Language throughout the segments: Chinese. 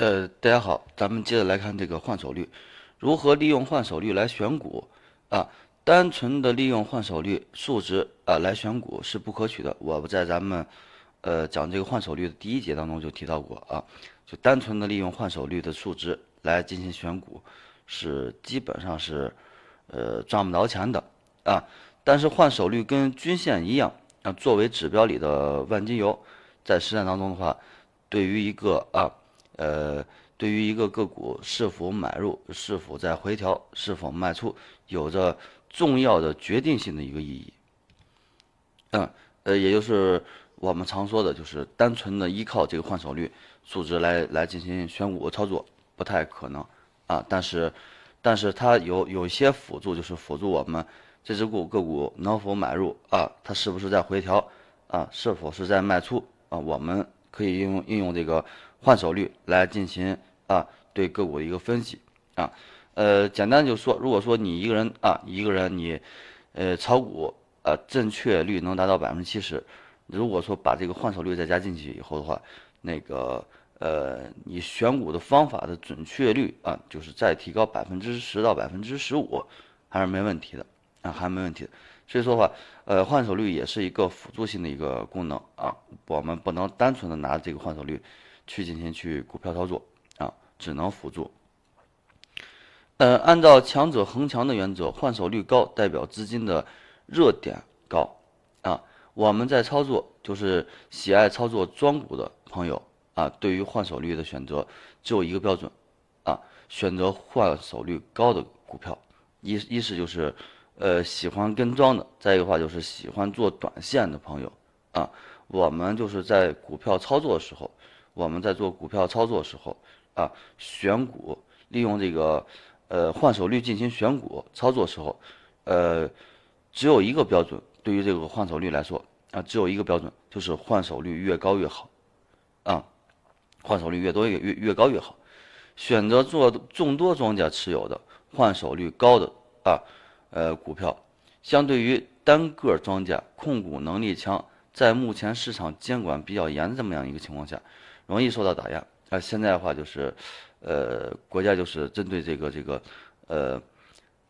呃，大家好，咱们接着来看这个换手率，如何利用换手率来选股啊？单纯的利用换手率数值啊来选股是不可取的。我不在咱们呃讲这个换手率的第一节当中就提到过啊，就单纯的利用换手率的数值来进行选股，是基本上是呃赚不着钱的啊。但是换手率跟均线一样啊，作为指标里的万金油，在实战当中的话，对于一个啊。呃，对于一个个股是否买入、是否在回调、是否卖出，有着重要的决定性的一个意义。嗯，呃，也就是我们常说的，就是单纯的依靠这个换手率数值来来进行选股操作，不太可能啊。但是，但是它有有一些辅助，就是辅助我们这只股个股能否买入啊，它是不是在回调啊，是否是在卖出啊，我们可以应用应用这个。换手率来进行啊对个股的一个分析啊，呃，简单就说，如果说你一个人啊一个人你，呃炒股啊正确率能达到百分之七十，如果说把这个换手率再加进去以后的话，那个呃你选股的方法的准确率啊就是再提高百分之十到百分之十五还是没问题的啊还没问题的，所以说的话呃换手率也是一个辅助性的一个功能啊，我们不能单纯的拿这个换手率。去进行去股票操作啊，只能辅助。呃，按照强者恒强的原则，换手率高代表资金的热点高啊。我们在操作，就是喜爱操作庄股的朋友啊，对于换手率的选择只有一个标准啊，选择换手率高的股票。一一是就是呃喜欢跟庄的，再一个话就是喜欢做短线的朋友啊。我们就是在股票操作的时候。我们在做股票操作时候，啊，选股利用这个呃换手率进行选股操作时候，呃，只有一个标准，对于这个换手率来说啊，只有一个标准，就是换手率越高越好，啊，换手率越多越越越高越好。选择做众多庄家持有的换手率高的啊呃股票，相对于单个庄家控股能力强，在目前市场监管比较严的这么样一个情况下。容易受到打压啊！现在的话就是，呃，国家就是针对这个这个，呃，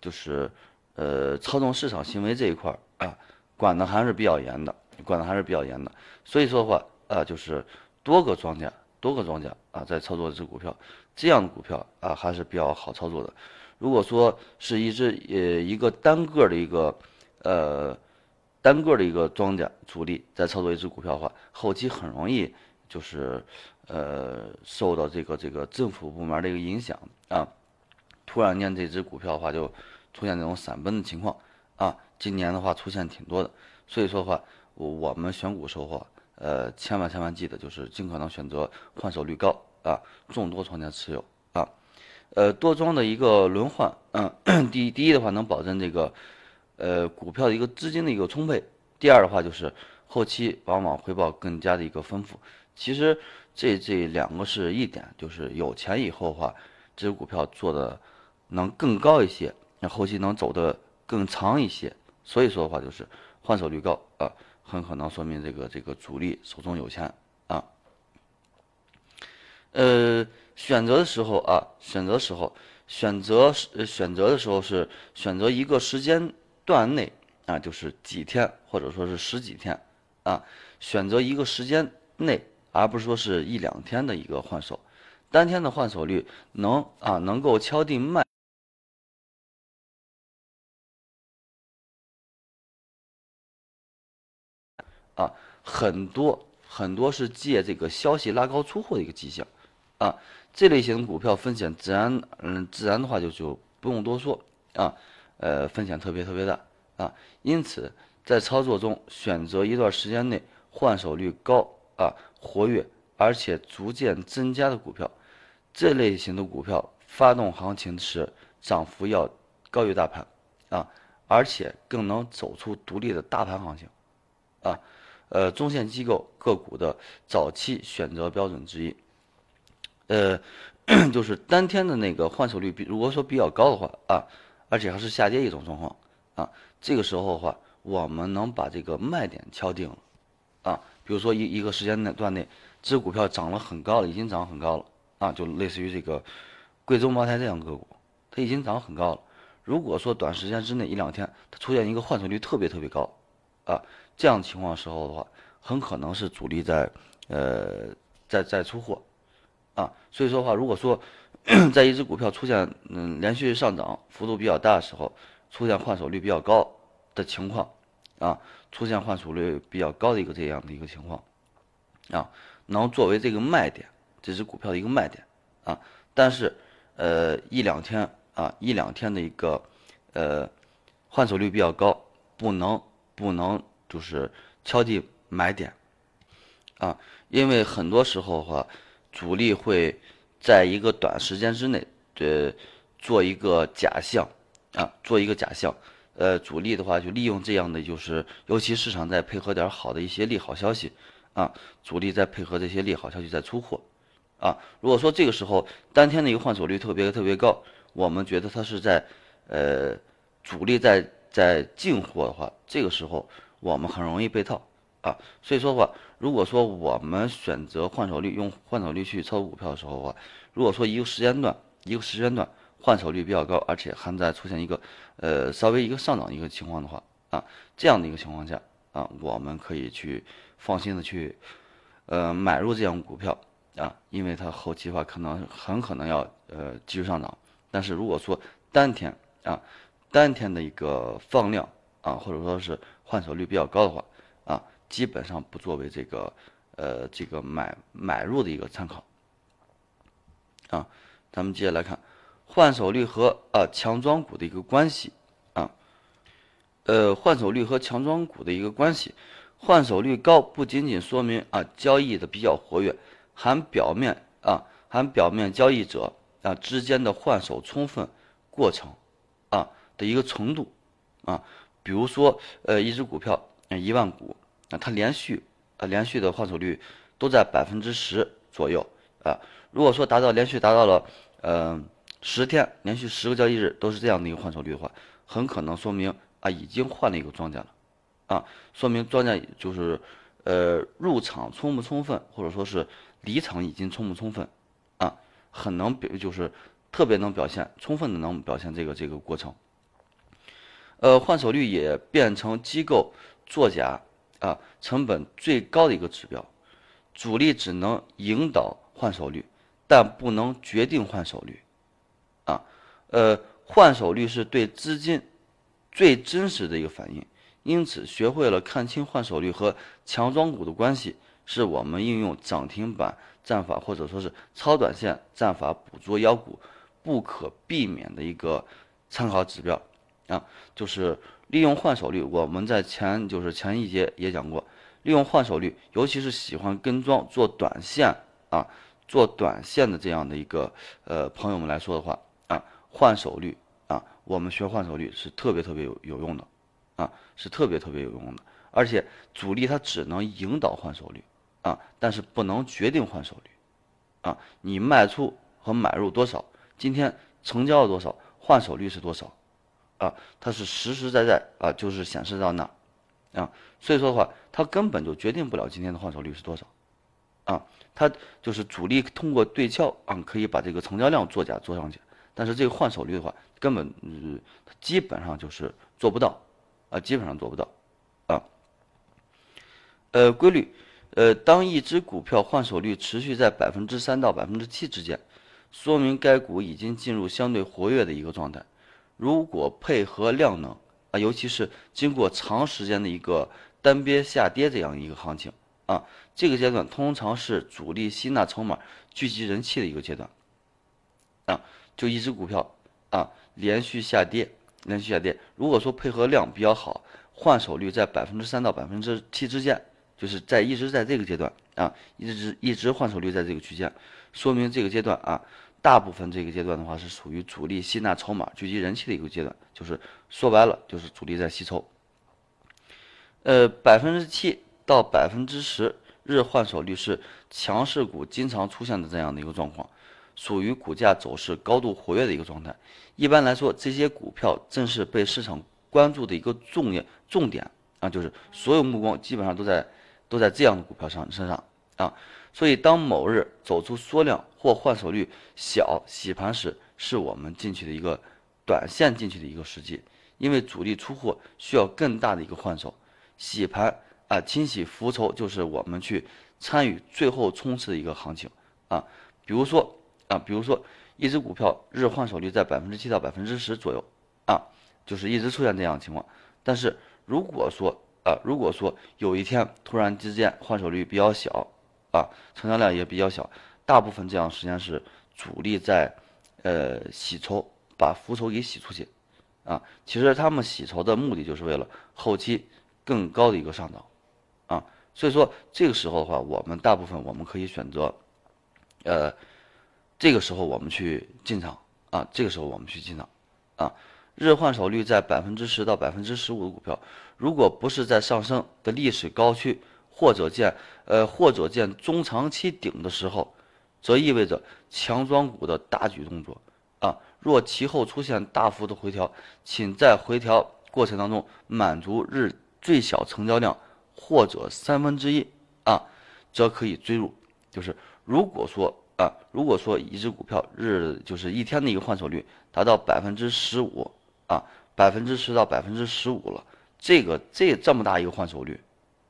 就是呃操纵市场行为这一块儿啊，管的还是比较严的，管的还是比较严的。所以说的话啊，就是多个庄家，多个庄家啊在操作这只股票，这样的股票啊还是比较好操作的。如果说是一只呃一个单个的一个呃单个的一个庄家主力在操作一只股票的话，后期很容易。就是，呃，受到这个这个政府部门的一个影响啊，突然间这只股票的话就出现这种闪崩的情况啊，今年的话出现挺多的，所以说的话，我们选股时候，呃，千万千万记得就是尽可能选择换手率高啊，众多庄家持有啊，呃，多庄的一个轮换，嗯，第一第一的话能保证这个，呃，股票的一个资金的一个充沛，第二的话就是后期往往回报更加的一个丰富。其实这这两个是一点，就是有钱以后的话，这只股票做的能更高一些，那后期能走得更长一些。所以说的话，就是换手率高啊，很可能说明这个这个主力手中有钱啊。呃，选择的时候啊，选择时候选择选择的时候是选择一个时间段内啊，就是几天或者说是十几天啊，选择一个时间内。而不是说是一两天的一个换手，当天的换手率能啊能够敲定卖啊很多很多是借这个消息拉高出货的一个迹象啊，这类型股票风险自然嗯自然的话就就不用多说啊，呃风险特别特别大啊，因此在操作中选择一段时间内换手率高啊。活跃而且逐渐增加的股票，这类型的股票发动行情时涨幅要高于大盘啊，而且更能走出独立的大盘行情啊，呃，中线机构个股的早期选择标准之一，呃，就是当天的那个换手率比如果说比较高的话啊，而且还是下跌一种状况啊，这个时候的话，我们能把这个卖点敲定了啊。比如说一一个时间内段内，这股票涨了很高了，已经涨很高了啊，就类似于这个贵州茅台这样个股，它已经涨很高了。如果说短时间之内一两天它出现一个换手率特别特别高，啊，这样情况时候的话，很可能是主力在呃在在出货，啊，所以说的话，如果说 在一只股票出现嗯连续上涨幅度比较大的时候，出现换手率比较高的情况，啊，出现换手率比较高的一个这样的一个情况，啊，能作为这个卖点。这只股票的一个卖点啊，但是呃一两天啊一两天的一个呃换手率比较高，不能不能就是敲定买点啊，因为很多时候的话，主力会在一个短时间之内呃做一个假象啊，做一个假象，呃主力的话就利用这样的就是，尤其市场再配合点好的一些利好消息啊，主力再配合这些利好消息再出货。啊，如果说这个时候当天的一个换手率特别特别高，我们觉得它是在，呃，主力在在进货的话，这个时候我们很容易被套啊。所以说的话，如果说我们选择换手率用换手率去操作股票的时候的话，如果说一个时间段一个时间段换手率比较高，而且还在出现一个呃稍微一个上涨一个情况的话啊，这样的一个情况下啊，我们可以去放心的去呃买入这样股票。啊，因为它后期的话可能很可能要呃继续上涨，但是如果说单天啊单天的一个放量啊，或者说是换手率比较高的话啊，基本上不作为这个呃这个买买入的一个参考啊。咱们接下来看换手率和啊强庄股的一个关系啊，呃换手率和强庄股的一个关系，换手率高不仅仅说明啊交易的比较活跃。含表面啊，含表面交易者啊之间的换手充分过程啊的一个程度啊，比如说呃一只股票一万股啊，它连续啊连续的换手率都在百分之十左右啊，如果说达到连续达到了呃十天连续十个交易日都是这样的一个换手率的话，很可能说明啊已经换了一个庄家了啊，说明庄家就是呃入场充不充分，或者说是。离场已经充不充分，啊，很能表就是特别能表现，充分的能表现这个这个过程。呃，换手率也变成机构作假啊成本最高的一个指标，主力只能引导换手率，但不能决定换手率，呃，换手率是对资金最真实的一个反应，因此学会了看清换手率和强庄股的关系。是我们应用涨停板战法或者说是超短线战法捕捉妖股不可避免的一个参考指标啊，就是利用换手率。我们在前就是前一节也讲过，利用换手率，尤其是喜欢跟庄做短线啊，做短线的这样的一个呃朋友们来说的话，换手率啊，我们学换手率是特别特别有有用的啊，是特别特别有用的，而且主力它只能引导换手率。啊，但是不能决定换手率，啊，你卖出和买入多少，今天成交了多少，换手率是多少，啊，它是实实在在啊，就是显示到那，啊，所以说的话，它根本就决定不了今天的换手率是多少，啊，它就是主力通过对敲啊，可以把这个成交量作假做上去，但是这个换手率的话，根本基本上就是做不到，啊，基本上做不到，啊，呃，规律。呃，当一只股票换手率持续在百分之三到百分之七之间，说明该股已经进入相对活跃的一个状态。如果配合量能啊，尤其是经过长时间的一个单边下跌这样一个行情啊，这个阶段通常是主力吸纳筹码、聚集人气的一个阶段啊。就一只股票啊，连续下跌，连续下跌，如果说配合量比较好，换手率在百分之三到百分之七之间。就是在一直在这个阶段啊，一直一直换手率在这个区间，说明这个阶段啊，大部分这个阶段的话是属于主力吸纳筹码、聚集人气的一个阶段，就是说白了就是主力在吸筹。呃，百分之七到百分之十日换手率是强势股经常出现的这样的一个状况，属于股价走势高度活跃的一个状态。一般来说，这些股票正是被市场关注的一个重点重点啊，就是所有目光基本上都在。都在这样的股票上身上啊，所以当某日走出缩量或换手率小洗盘时，是我们进去的一个短线进去的一个时机，因为主力出货需要更大的一个换手，洗盘啊清洗浮筹就是我们去参与最后冲刺的一个行情啊，比如说啊，比如说一只股票日换手率在百分之七到百分之十左右啊，就是一直出现这样的情况，但是如果说啊，如果说有一天突然之间换手率比较小啊，成交量也比较小，大部分这样时间是主力在。呃，洗筹把浮筹给洗出去，啊，其实他们洗筹的目的就是为了后期更高的一个上涨，啊，所以说这个时候的话，我们大部分我们可以选择，呃，这个时候我们去进场，啊，这个时候我们去进场，啊，日换手率在百分之十到百分之十五的股票，如果不是在上升的历史高区，或者见呃或者见中长期顶的时候。则意味着强庄股的大举动作啊！若其后出现大幅的回调，请在回调过程当中满足日最小成交量或者三分之一啊，则可以追入。就是如果说啊，如果说一只股票日就是一天的一个换手率达到百分之十五啊，百分之十到百分之十五了，这个这这么大一个换手率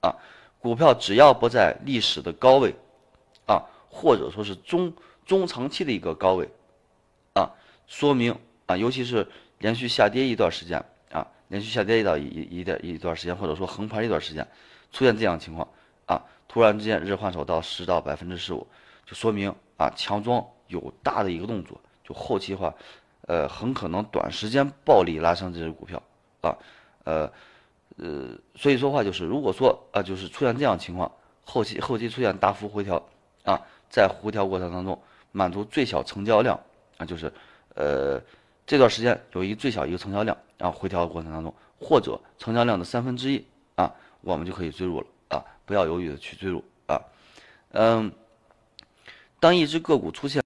啊，股票只要不在历史的高位啊。或者说是中中长期的一个高位，啊，说明啊，尤其是连续下跌一段时间啊，连续下跌一到一一段一段时间，或者说横盘一段时间，出现这样情况啊，突然之间日换手到十到百分之十五，就说明啊，强庄有大的一个动作，就后期的话，呃，很可能短时间暴力拉升这只股票啊，呃呃，所以说话就是，如果说啊，就是出现这样情况，后期后期出现大幅回调啊。在回调过程当中，满足最小成交量啊，就是，呃，这段时间有一最小一个成交量，然后回调的过程当中，或者成交量的三分之一啊，我们就可以追入了啊，不要犹豫的去追入啊，嗯，当一只个股出现。